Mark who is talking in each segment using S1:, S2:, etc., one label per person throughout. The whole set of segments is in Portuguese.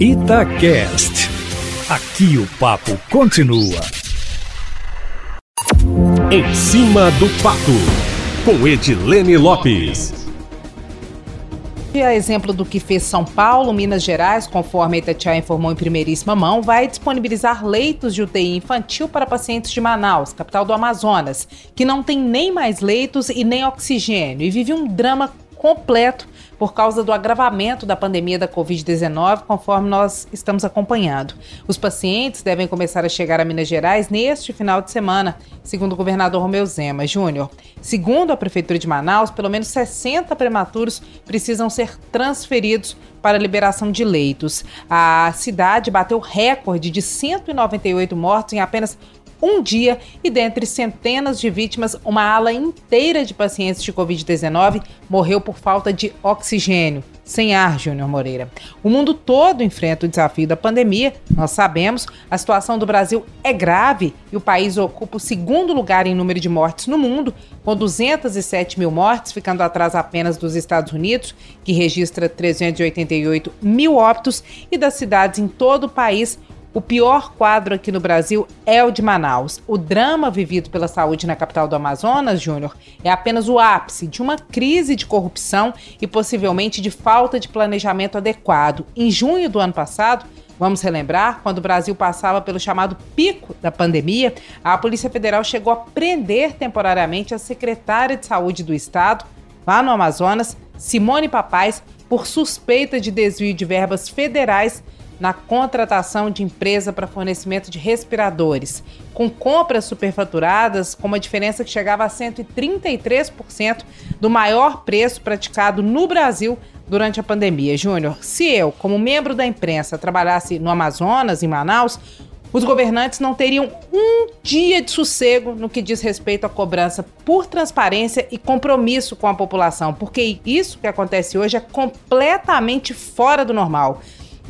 S1: Itacast. Aqui o papo continua. Em cima do papo, com Edilene Lopes.
S2: E a exemplo do que fez São Paulo, Minas Gerais, conforme a Itatiaia informou em primeiríssima mão, vai disponibilizar leitos de UTI infantil para pacientes de Manaus, capital do Amazonas, que não tem nem mais leitos e nem oxigênio e vive um drama completo por causa do agravamento da pandemia da Covid-19, conforme nós estamos acompanhando. Os pacientes devem começar a chegar a Minas Gerais neste final de semana, segundo o governador Romeu Zema Júnior. Segundo a Prefeitura de Manaus, pelo menos 60 prematuros precisam ser transferidos para liberação de leitos. A cidade bateu recorde de 198 mortos em apenas um dia e dentre centenas de vítimas, uma ala inteira de pacientes de Covid-19 morreu por falta de oxigênio. Sem ar, Júnior Moreira. O mundo todo enfrenta o desafio da pandemia, nós sabemos, a situação do Brasil é grave e o país ocupa o segundo lugar em número de mortes no mundo, com 207 mil mortes, ficando atrás apenas dos Estados Unidos, que registra 388 mil óbitos, e das cidades em todo o país, o pior quadro aqui no Brasil é o de Manaus. O drama vivido pela saúde na capital do Amazonas, Júnior, é apenas o ápice de uma crise de corrupção e possivelmente de falta de planejamento adequado. Em junho do ano passado, Vamos relembrar, quando o Brasil passava pelo chamado pico da pandemia, a Polícia Federal chegou a prender temporariamente a secretária de Saúde do Estado, lá no Amazonas, Simone Papais, por suspeita de desvio de verbas federais na contratação de empresa para fornecimento de respiradores, com compras superfaturadas, com uma diferença que chegava a 133% do maior preço praticado no Brasil durante a pandemia. Júnior, se eu, como membro da imprensa, trabalhasse no Amazonas, em Manaus, os governantes não teriam um dia de sossego no que diz respeito à cobrança por transparência e compromisso com a população, porque isso que acontece hoje é completamente fora do normal.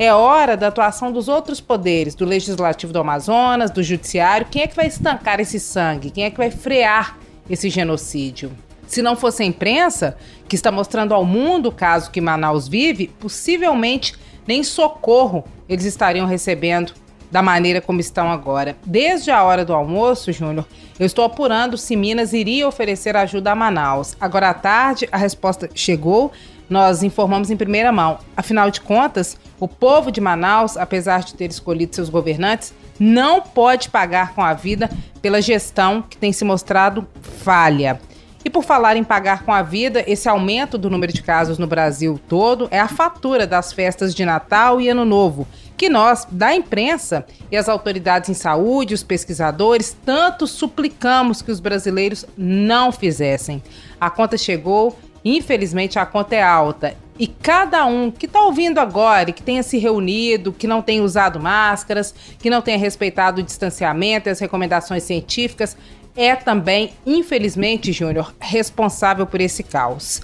S2: É hora da atuação dos outros poderes, do Legislativo do Amazonas, do Judiciário. Quem é que vai estancar esse sangue? Quem é que vai frear esse genocídio? Se não fosse a imprensa, que está mostrando ao mundo o caso que Manaus vive, possivelmente nem socorro eles estariam recebendo da maneira como estão agora. Desde a hora do almoço, Júnior, eu estou apurando se Minas iria oferecer ajuda a Manaus. Agora à tarde, a resposta chegou nós informamos em primeira mão. Afinal de contas, o povo de Manaus, apesar de ter escolhido seus governantes, não pode pagar com a vida pela gestão que tem se mostrado falha. E por falar em pagar com a vida, esse aumento do número de casos no Brasil todo é a fatura das festas de Natal e Ano Novo, que nós, da imprensa e as autoridades em saúde, os pesquisadores, tanto suplicamos que os brasileiros não fizessem. A conta chegou Infelizmente a conta é alta e cada um que está ouvindo agora e que tenha se reunido, que não tenha usado máscaras, que não tenha respeitado o distanciamento e as recomendações científicas, é também, infelizmente, Júnior, responsável por esse caos.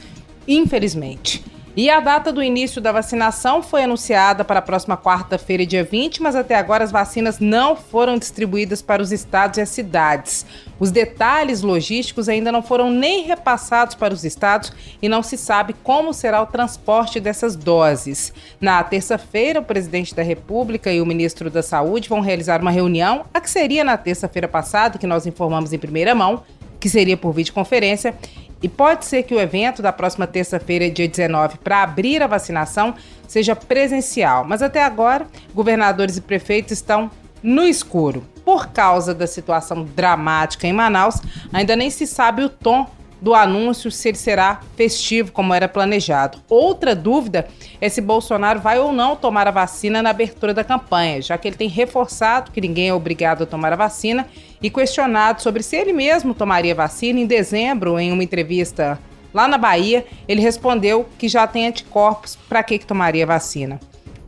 S2: Infelizmente. E a data do início da vacinação foi anunciada para a próxima quarta-feira, dia 20, mas até agora as vacinas não foram distribuídas para os estados e as cidades. Os detalhes logísticos ainda não foram nem repassados para os estados e não se sabe como será o transporte dessas doses. Na terça-feira, o presidente da República e o ministro da Saúde vão realizar uma reunião, a que seria na terça-feira passada, que nós informamos em primeira mão, que seria por videoconferência, e pode ser que o evento da próxima terça-feira, dia 19, para abrir a vacinação, seja presencial. Mas até agora, governadores e prefeitos estão no escuro. Por causa da situação dramática em Manaus, ainda nem se sabe o tom do anúncio se ele será festivo como era planejado. Outra dúvida é se Bolsonaro vai ou não tomar a vacina na abertura da campanha, já que ele tem reforçado que ninguém é obrigado a tomar a vacina e questionado sobre se ele mesmo tomaria vacina em dezembro em uma entrevista lá na Bahia, ele respondeu que já tem anticorpos, para que que tomaria vacina?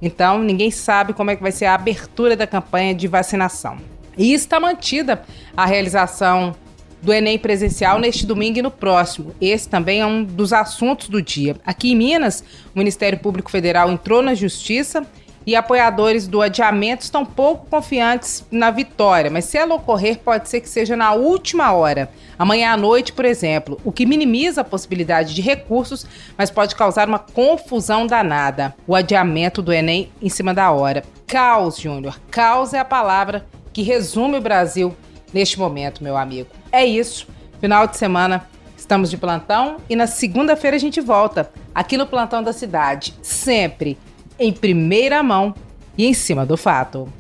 S2: Então, ninguém sabe como é que vai ser a abertura da campanha de vacinação. E está mantida a realização do Enem presencial neste domingo e no próximo. Esse também é um dos assuntos do dia. Aqui em Minas, o Ministério Público Federal entrou na Justiça e apoiadores do adiamento estão pouco confiantes na vitória, mas se ela ocorrer, pode ser que seja na última hora, amanhã à noite, por exemplo, o que minimiza a possibilidade de recursos, mas pode causar uma confusão danada. O adiamento do Enem em cima da hora. Caos, Júnior. Caos é a palavra que resume o Brasil neste momento, meu amigo. É isso. Final de semana estamos de plantão e na segunda-feira a gente volta aqui no Plantão da Cidade, sempre em primeira mão e em cima do fato.